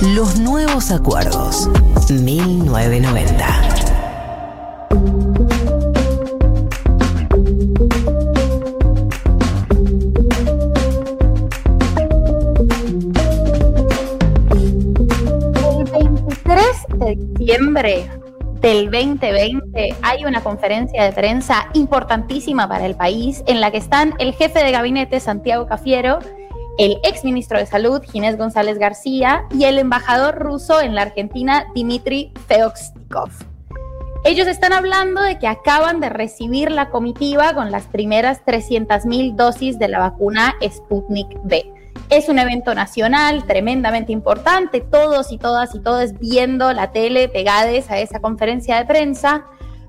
Los nuevos acuerdos. 1990. El 23 de diciembre del 2020 hay una conferencia de prensa importantísima para el país en la que están el jefe de gabinete Santiago Cafiero, el ex ministro de Salud Ginés González García y el embajador ruso en la Argentina Dmitry Feokstikov. Ellos están hablando de que acaban de recibir la comitiva con las primeras 300.000 dosis de la vacuna Sputnik V. Es un evento nacional tremendamente importante, todos y todas y todos viendo la tele pegades a esa conferencia de prensa,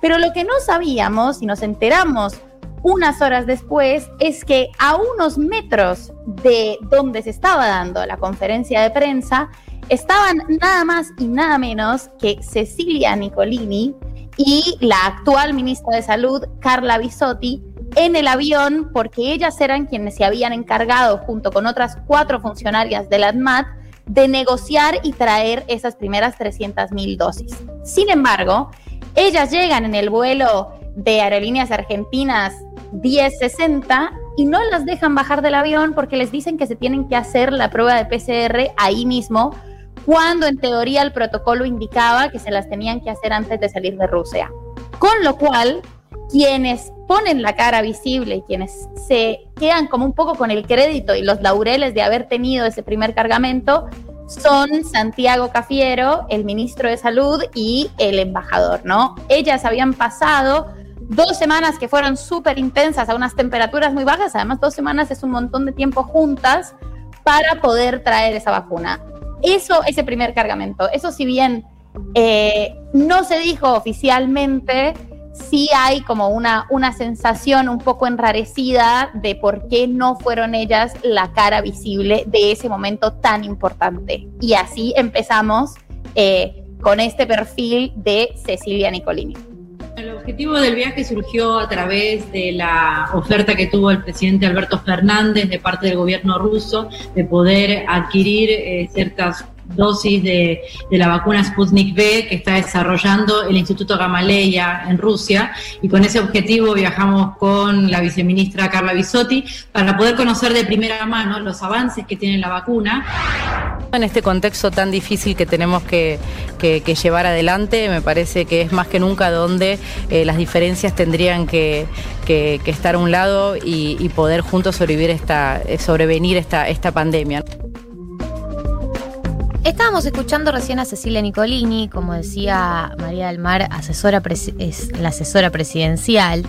pero lo que no sabíamos y nos enteramos unas horas después es que a unos metros de donde se estaba dando la conferencia de prensa estaban nada más y nada menos que Cecilia Nicolini y la actual ministra de Salud, Carla Bisotti, en el avión porque ellas eran quienes se habían encargado, junto con otras cuatro funcionarias de la ADMAT, de negociar y traer esas primeras 300 mil dosis. Sin embargo, ellas llegan en el vuelo de Aerolíneas Argentinas 1060 y no las dejan bajar del avión porque les dicen que se tienen que hacer la prueba de PCR ahí mismo, cuando en teoría el protocolo indicaba que se las tenían que hacer antes de salir de Rusia. Con lo cual, quienes ponen la cara visible y quienes se quedan como un poco con el crédito y los laureles de haber tenido ese primer cargamento son Santiago Cafiero, el ministro de Salud y el embajador, ¿no? Ellas habían pasado dos semanas que fueron súper intensas a unas temperaturas muy bajas, además dos semanas es un montón de tiempo juntas para poder traer esa vacuna. Eso, ese primer cargamento, eso si bien eh, no se dijo oficialmente, sí hay como una, una sensación un poco enrarecida de por qué no fueron ellas la cara visible de ese momento tan importante. Y así empezamos eh, con este perfil de Cecilia Nicolini. El objetivo del viaje surgió a través de la oferta que tuvo el presidente Alberto Fernández de parte del gobierno ruso de poder adquirir eh, ciertas dosis de, la vacuna Sputnik V que está desarrollando el Instituto Gamaleya en Rusia y con ese objetivo viajamos con la viceministra Carla Bisotti para poder conocer de primera mano los avances que tiene la vacuna. En este contexto tan difícil que tenemos que, llevar adelante, me parece que es más que nunca donde eh, las diferencias tendrían que, estar a un lado y, y poder juntos sobrevivir esta, sobrevenir esta, esta pandemia. Estábamos escuchando recién a Cecilia Nicolini, como decía María del Mar, asesora es la asesora presidencial.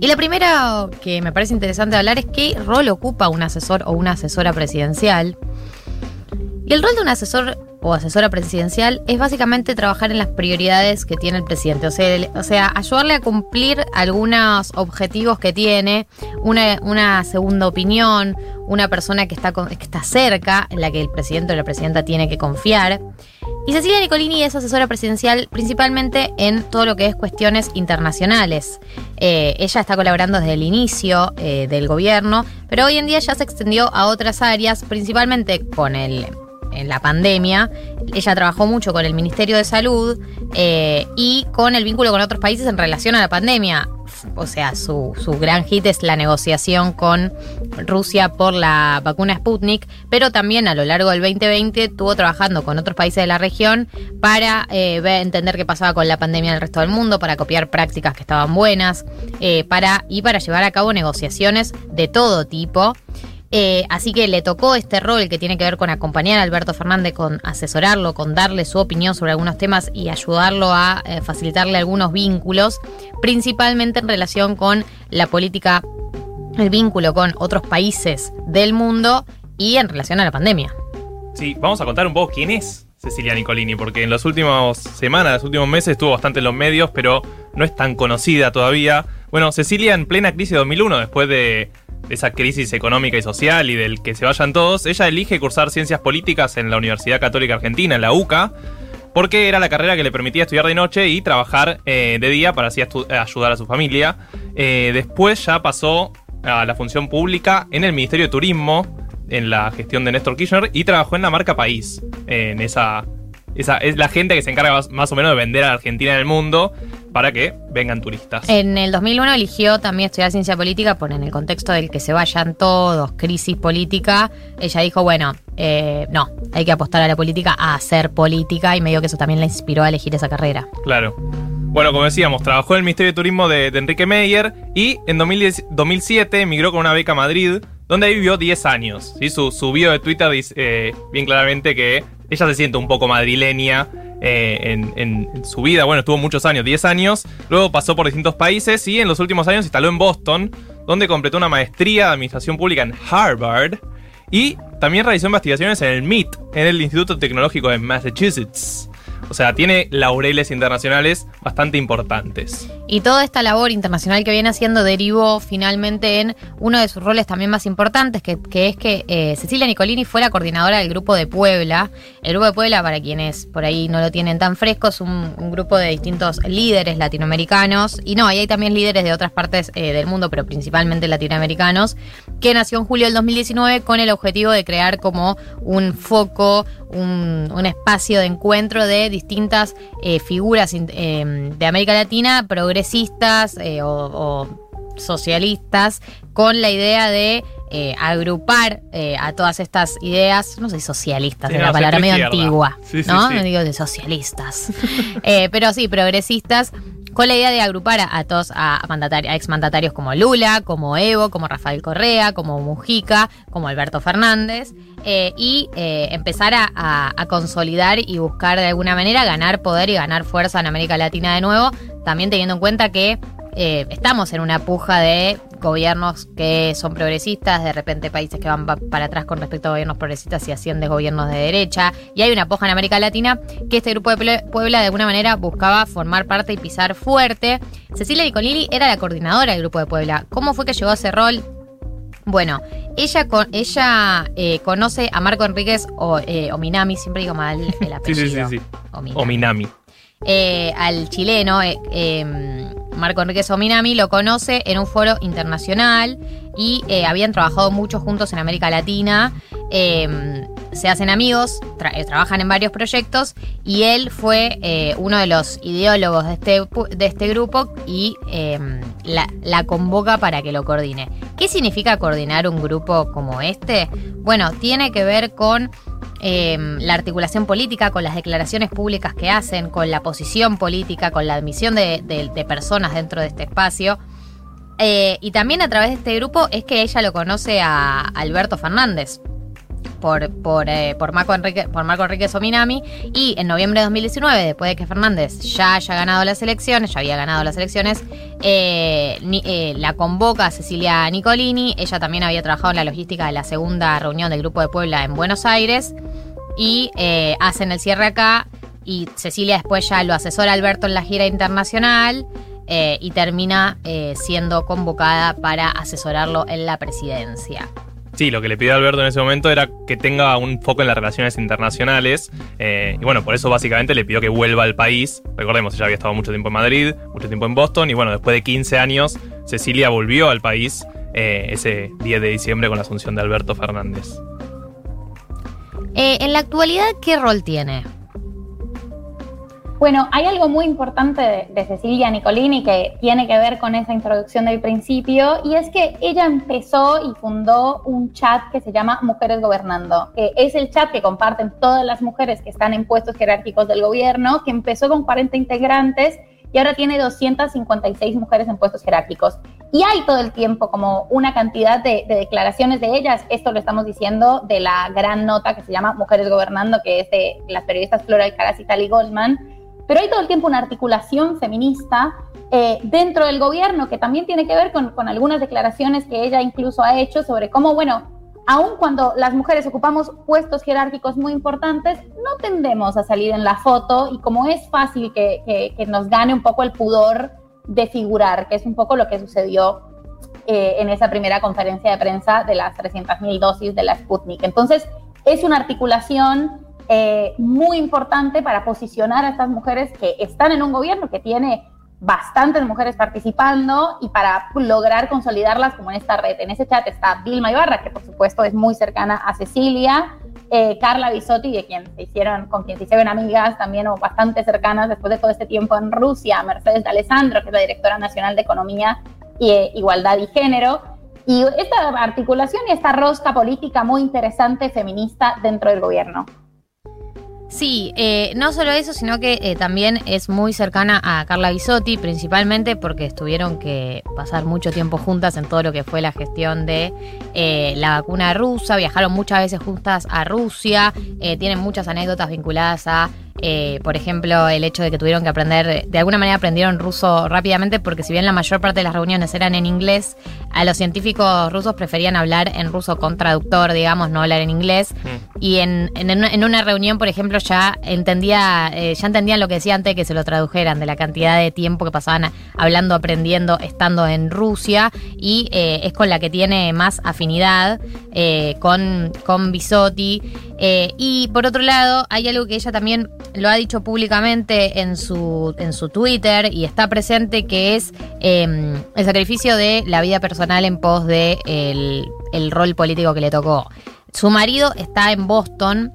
Y la primera que me parece interesante hablar es qué rol ocupa un asesor o una asesora presidencial. Y el rol de un asesor o asesora presidencial es básicamente trabajar en las prioridades que tiene el presidente, o sea, ayudarle a cumplir algunos objetivos que tiene, una, una segunda opinión, una persona que está, que está cerca, en la que el presidente o la presidenta tiene que confiar. Y Cecilia Nicolini es asesora presidencial principalmente en todo lo que es cuestiones internacionales. Eh, ella está colaborando desde el inicio eh, del gobierno, pero hoy en día ya se extendió a otras áreas, principalmente con el en la pandemia. Ella trabajó mucho con el Ministerio de Salud eh, y con el vínculo con otros países en relación a la pandemia. O sea, su, su, gran hit es la negociación con Rusia por la vacuna Sputnik, pero también a lo largo del 2020 estuvo trabajando con otros países de la región para eh, entender qué pasaba con la pandemia en el resto del mundo, para copiar prácticas que estaban buenas eh, para, y para llevar a cabo negociaciones de todo tipo. Eh, así que le tocó este rol que tiene que ver con acompañar a Alberto Fernández, con asesorarlo, con darle su opinión sobre algunos temas y ayudarlo a eh, facilitarle algunos vínculos, principalmente en relación con la política, el vínculo con otros países del mundo y en relación a la pandemia. Sí, vamos a contar un poco quién es Cecilia Nicolini, porque en las últimas semanas, los últimos meses estuvo bastante en los medios, pero no es tan conocida todavía. Bueno, Cecilia en plena crisis de 2001, después de esa crisis económica y social y del que se vayan todos, ella elige cursar ciencias políticas en la Universidad Católica Argentina, en la UCA, porque era la carrera que le permitía estudiar de noche y trabajar eh, de día para así ayudar a su familia. Eh, después ya pasó a la función pública en el Ministerio de Turismo, en la gestión de Néstor Kirchner y trabajó en la marca País, en esa esa es la gente que se encarga más, más o menos de vender a la Argentina en el mundo para que vengan turistas. En el 2001 eligió también estudiar ciencia política, por en el contexto del que se vayan todos, crisis política, ella dijo, bueno, eh, no, hay que apostar a la política, a hacer política, y medio que eso también la inspiró a elegir esa carrera. Claro. Bueno, como decíamos, trabajó en el Ministerio de Turismo de, de Enrique Meyer y en 2010 2007 emigró con una beca a Madrid, donde ahí vivió 10 años. ¿sí? Su, su bio de Twitter dice eh, bien claramente que ella se siente un poco madrileña eh, en, en su vida. Bueno, estuvo muchos años, 10 años. Luego pasó por distintos países y en los últimos años se instaló en Boston, donde completó una maestría de Administración Pública en Harvard. Y también realizó investigaciones en el MIT, en el Instituto Tecnológico de Massachusetts. O sea, tiene laureles internacionales bastante importantes. Y toda esta labor internacional que viene haciendo derivó finalmente en uno de sus roles también más importantes, que, es que eh, Cecilia Nicolini fue la coordinadora del Grupo de Puebla. El Grupo de Puebla, para quienes por ahí no lo tienen tan fresco, es un, grupo de distintos líderes latinoamericanos. Y no, ahí hay también líderes de otras partes eh, del mundo, pero principalmente latinoamericanos, que nació en julio del 2019 con el objetivo de crear como un foco, un, espacio de encuentro de distintas eh, figuras de América Latina, progresistas eh, o, o, socialistas, con la idea de eh, agrupar eh, a todas estas ideas, no sé, socialistas, Sí, es no, una palabra medio izquierda. antigua, Sí, sí, ¿no? sí. No digo de socialistas, Eh, pero sí, progresistas, con la idea de agrupar a, todos a, mandatari- a exmandatarios como Lula, como Evo, como Rafael Correa, como Mujica, como Alberto Fernández, eh, y eh, empezar a consolidar y buscar de alguna manera ganar poder y ganar fuerza en América Latina de nuevo, también teniendo en cuenta que eh, estamos en una puja de gobiernos que son progresistas, de repente países que van pa- para atrás con respecto a gobiernos progresistas y ascienden gobiernos de derecha, y hay una puja en América Latina que este grupo de Puebla de alguna manera buscaba formar parte y pisar fuerte. Cecilia Nicolini era la coordinadora del grupo de Puebla. ¿Cómo fue que llegó a ese rol? Bueno, ella, con, ella eh, conoce a Marco Enríquez o, eh, Ominami, siempre digo mal el Sí, sí, apellido. sí, sí. Ominami O Minami. Eh, al chileno eh, eh, Marco Enriquez Ominami lo conoce en un foro internacional y eh, habían trabajado mucho juntos en América Latina. eh, se hacen amigos, tra- trabajan en varios proyectos y él fue uno de los ideólogos de este, de este grupo y eh, la, la convoca para que lo coordine. ¿Qué significa coordinar un grupo como este? Bueno, tiene que ver con eh, la articulación política, con las declaraciones públicas que hacen, con la posición política, con la admisión de personas dentro de este espacio. Eh, y también a través de este grupo es que ella lo conoce a Alberto Fernández. Por, por, eh, por, Marco Enrique, por Marco Enrique Sominami. Y en noviembre de 2019, después de que Fernández ya haya ganado las elecciones, ya había ganado las elecciones, eh, eh, la convoca Cecilia Nicolini, ella también había trabajado en la logística de la segunda reunión del Grupo de Puebla en Buenos Aires. Y hacen el cierre acá y Cecilia después ya lo asesora Alberto en la gira internacional y termina siendo convocada para asesorarlo en la presidencia. Sí, lo que le pidió Alberto en ese momento era que tenga un foco en las relaciones internacionales. eh, y bueno, por eso básicamente le pidió que vuelva al país. Recordemos, ella había estado mucho tiempo en Madrid, mucho tiempo en Boston. Y bueno, después de 15 años, Cecilia volvió al país eh, ese 10 de diciembre con la asunción de Alberto Fernández. Eh, en la actualidad, ¿qué rol tiene? Bueno, hay algo muy importante de, Cecilia Nicolini que tiene que ver con esa introducción del principio y es que ella empezó y fundó un chat que se llama Mujeres Gobernando, que es el chat que comparten todas las mujeres que están en puestos jerárquicos del gobierno, que empezó con 40 integrantes y ahora tiene 256 mujeres en puestos jerárquicos. Y hay todo el tiempo como una cantidad de, de, declaraciones de ellas. Esto lo estamos diciendo de la gran nota que se llama Mujeres Gobernando, que es de las periodistas Flora Alcaraz y Tali Goldman. Pero hay todo el tiempo una articulación feminista eh, dentro del gobierno que también tiene que ver con, con algunas declaraciones que ella incluso ha hecho sobre cómo, bueno, aun cuando las mujeres ocupamos puestos jerárquicos muy importantes, no tendemos a salir en la foto y como es fácil que, que, que nos gane un poco el pudor de figurar, que es un poco lo que sucedió eh, en esa primera conferencia de prensa de las 300.000 dosis de la Sputnik. Entonces, es una articulación eh, muy importante para posicionar a estas mujeres que están en un gobierno que tiene bastantes mujeres participando y para lograr consolidarlas como en esta red. En ese chat está Vilma Ibarra, que por supuesto es muy cercana a Cecilia, eh, Carla Bisotti, de quien se hicieron, con quien se hicieron amigas también o bastante cercanas después de todo este tiempo en Rusia, Mercedes de Alessandro, que es la directora nacional de Economía y eh, Igualdad y Género. Y esta articulación y esta rosca política muy interesante feminista dentro del gobierno. Sí, eh, no solo eso, sino que eh, también es muy cercana a Carla Bisotti, principalmente porque estuvieron que pasar mucho tiempo juntas en todo lo que fue la gestión de eh, la vacuna rusa, viajaron muchas veces juntas a Rusia, tienen muchas anécdotas vinculadas a eh, por ejemplo, el hecho de que tuvieron que aprender, de alguna manera aprendieron ruso rápidamente porque si bien la mayor parte de las reuniones eran en inglés, a los científicos rusos preferían hablar en ruso con traductor, digamos, no hablar en inglés. Mm. Y en, en, una reunión, por ejemplo, ya entendía, eh, ya entendían lo que decía antes de que se lo tradujeran, de la cantidad de tiempo que pasaban hablando, aprendiendo, estando en Rusia. Y eh, es con la que tiene más afinidad con, con Bisotti. Y por otro lado, hay algo que ella también lo ha dicho públicamente en su, en su Twitter y está presente que es em, el sacrificio de la vida personal en pos de el, rol político que le tocó. Su marido está en Boston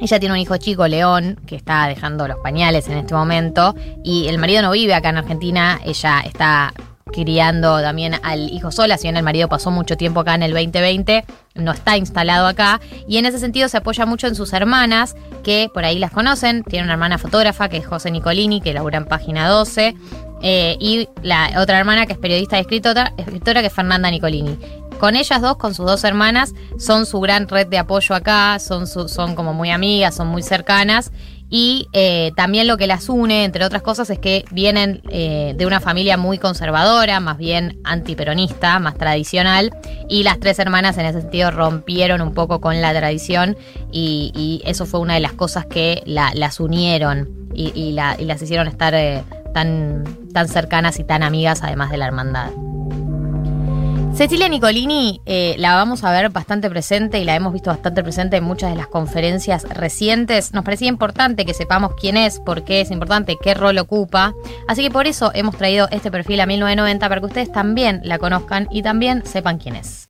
ella tiene un hijo chico, León, que está dejando los pañales en este momento. Y el marido no vive acá en Argentina. Ella está criando también al hijo sola, si bien el marido pasó mucho tiempo acá en el 2020, no está instalado acá, y en ese sentido se apoya mucho en sus hermanas, que por ahí las conocen, tiene una hermana fotógrafa que es José Nicolini, que labura en Página 12, eh, y la otra hermana que es periodista y escritora, escritora que es Fernanda Nicolini. Con ellas dos, con sus dos hermanas, son su gran red de apoyo acá, son, son como muy amigas, son muy cercanas y eh, también lo que las une, entre otras cosas, es que vienen eh, de una familia muy conservadora, más bien antiperonista, más tradicional. Y las tres hermanas en ese sentido rompieron un poco con la tradición y, eso fue una de las cosas que las unieron y, las hicieron estar eh, tan, tan cercanas y tan amigas, además de la hermandad. Cecilia Nicolini eh, la vamos a ver bastante presente y la hemos visto bastante presente en muchas de las conferencias recientes. Nos parecía importante que sepamos quién es, por qué es importante, qué rol ocupa. Así que por eso hemos traído este perfil a 1990 para que ustedes también la conozcan y también sepan quién es.